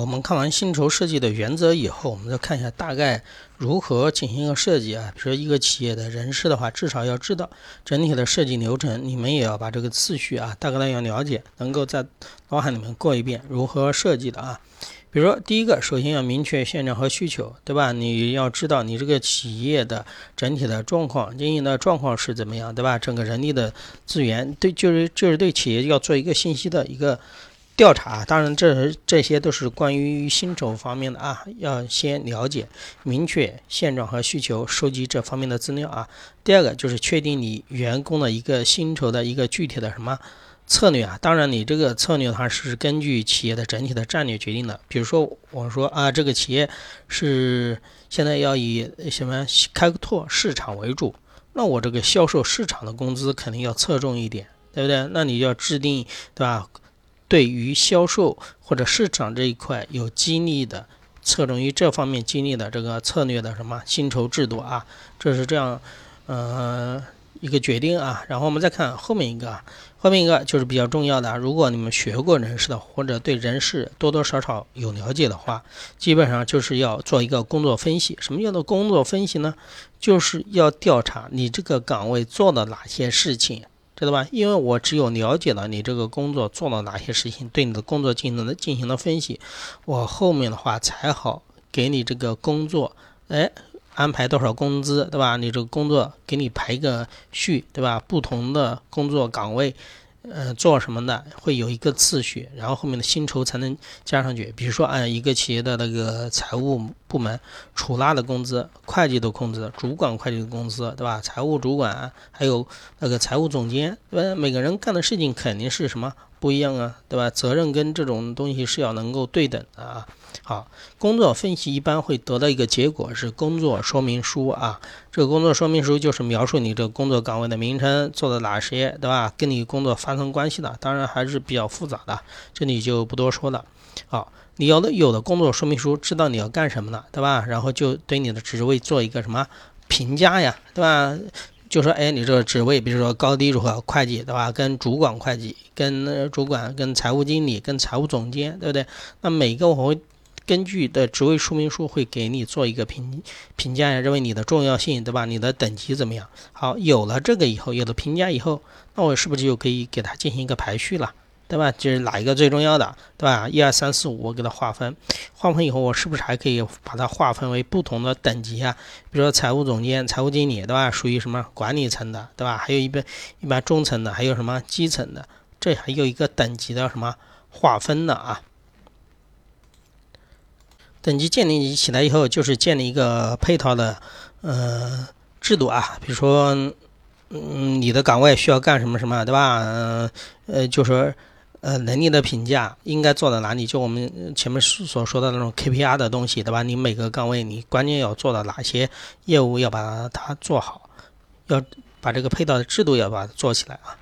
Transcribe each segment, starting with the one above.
我们看完薪酬设计的原则以后，我们再看一下大概如何进行一个设计啊。比如说一个企业的人事的话，至少要知道整体的设计流程，你们也要把这个次序啊大概的要了解，能够在脑海里面过一遍如何设计的啊。比如说第一个，首先要明确现状和需求，对吧？你要知道你这个企业的整体的状况、经营的状况是怎么样，对吧？整个人力的资源，对，就是就是对企业要做一个信息的一个。调查，当然这这些都是关于薪酬方面的啊，要先了解明确现状和需求，收集这方面的资料啊。第二个就是确定你员工的一个薪酬的一个具体的什么策略啊。当然你这个策略的话是根据企业的整体的战略决定的。比如说我说啊，这个企业是现在要以什么开拓市场为主，那我这个销售市场的工资肯定要侧重一点，对不对？那你要制定，对吧？对于销售或者市场这一块有激励的，侧重于这方面激励的这个策略的什么薪酬制度啊，这是这样，呃，一个决定啊。然后我们再看后面一个，后面一个就是比较重要的。如果你们学过人事的，或者对人事多多少少有了解的话，基本上就是要做一个工作分析。什么叫做工作分析呢？就是要调查你这个岗位做了哪些事情。知道吧？因为我只有了解了你这个工作做了哪些事情，对你的工作进行了进行了分析，我后面的话才好给你这个工作，哎，安排多少工资，对吧？你这个工作给你排个序，对吧？不同的工作岗位。呃，做什么的会有一个次序，然后后面的薪酬才能加上去。比如说，按一个企业的那个财务部门，出纳的工资、会计的工资、主管会计的工资，对吧？财务主管还有那个财务总监，对吧？每个人干的事情肯定是什么？不一样啊，对吧？责任跟这种东西是要能够对等的啊。好，工作分析一般会得到一个结果是工作说明书啊。这个工作说明书就是描述你这个工作岗位的名称，做的哪些，对吧？跟你工作发生关系的，当然还是比较复杂的，这里就不多说了。好，你要的有的工作说明书，知道你要干什么了，对吧？然后就对你的职位做一个什么评价呀，对吧？就说，哎，你这个职位，比如说高低如何，会计，对吧？跟主管会计，跟主管，跟财务经理，跟财务总监，对不对？那每个我会根据的职位说明书会给你做一个评评价呀，认为你的重要性，对吧？你的等级怎么样？好，有了这个以后，有了评价以后，那我是不是就可以给他进行一个排序了？对吧？就是哪一个最重要的，对吧？一二三四五，我给它划分，划分以后，我是不是还可以把它划分为不同的等级啊？比如说财务总监、财务经理，对吧？属于什么管理层的，对吧？还有一般一般中层的，还有什么基层的？这还有一个等级的什么划分的啊？等级建立起来以后，就是建立一个配套的呃制度啊，比如说嗯，你的岗位需要干什么什么，对吧？呃，就说。呃，能力的评价应该做到哪里？就我们前面所说的那种 KPI 的东西，对吧？你每个岗位你关键要做到哪些业务，要把它做好，要把这个配套的制度要把它做起来啊。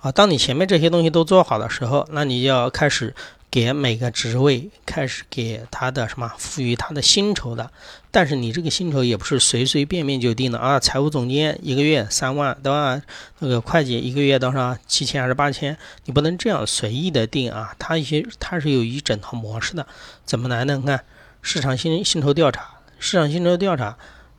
啊，当你前面这些东西都做好的时候，那你要开始。给每个职位开始给他的什么赋予他的薪酬的，但是你这个薪酬也不是随随便便就定的啊。财务总监一个月三万，对吧？那个会计一个月多少？七千还是八千？你不能这样随意的定啊。他一些他是有一整套模式的，怎么来呢？你看市场薪薪酬调查，市场薪酬调查。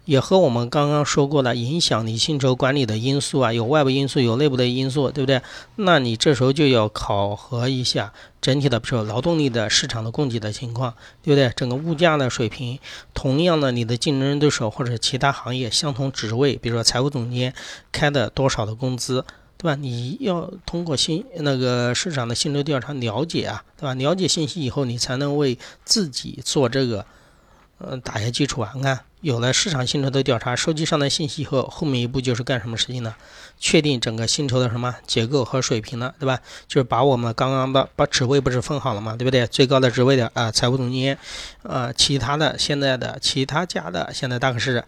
也和我们刚刚说过的影响你薪酬管理的因素啊，有外部因素，有内部的因素，对不对？那你这时候就要考核一下整体的，比如说劳动力的市场的供给的情况，对不对？整个物价的水平，同样的，你的竞争对手或者其他行业相同职位，比如说财务总监开的多少的工资，对吧？你要通过薪那个市场的薪酬调查了解啊，对吧？了解信息以后，你才能为自己做这个。嗯，打下基础啊！你看，有了市场薪酬的调查，收集上的信息以后，后面一步就是干什么事情呢？确定整个薪酬的什么结构和水平了，对吧？就是把我们刚刚的把职位不是分好了嘛？对不对？最高的职位的啊，财务总监，啊，其他的现在的其他家的现在大概是。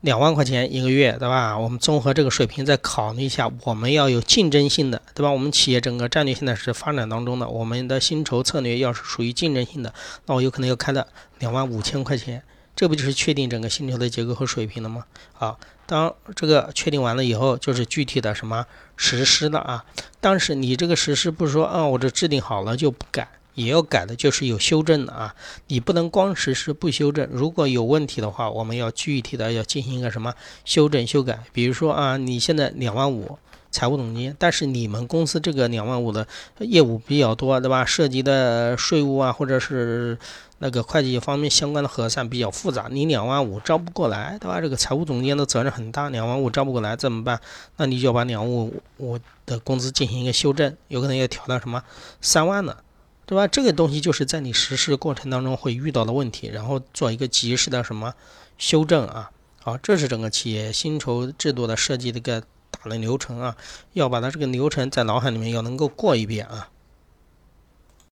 两万块钱一个月，对吧？我们综合这个水平再考虑一下，我们要有竞争性的，对吧？我们企业整个战略现在是发展当中的，我们的薪酬策略要是属于竞争性的，那我有可能要开到两万五千块钱，这不就是确定整个星球的结构和水平了吗？好，当这个确定完了以后，就是具体的什么实施了啊？但是你这个实施不是说啊，我这制定好了就不改。也要改的，就是有修正的啊。你不能光实施不修正，如果有问题的话，我们要具体的要进行一个什么修正修改。比如说啊，你现在两万五。财务总监，但是你们公司这个两万五的业务比较多，对吧？涉及的税务啊，或者是那个会计方面相关的核算比较复杂，你两万五招不过来，对吧？这个财务总监的责任很大，两万五招不过来怎么办？那你就把两万五五的工资进行一个修正，有可能要调到什么三万的，对吧？这个东西就是在你实施过程当中会遇到的问题，然后做一个及时的什么修正啊。好，这是整个企业薪酬制度的设计的一个。流程啊，要把它这个流程在脑海里面要能够过一遍啊。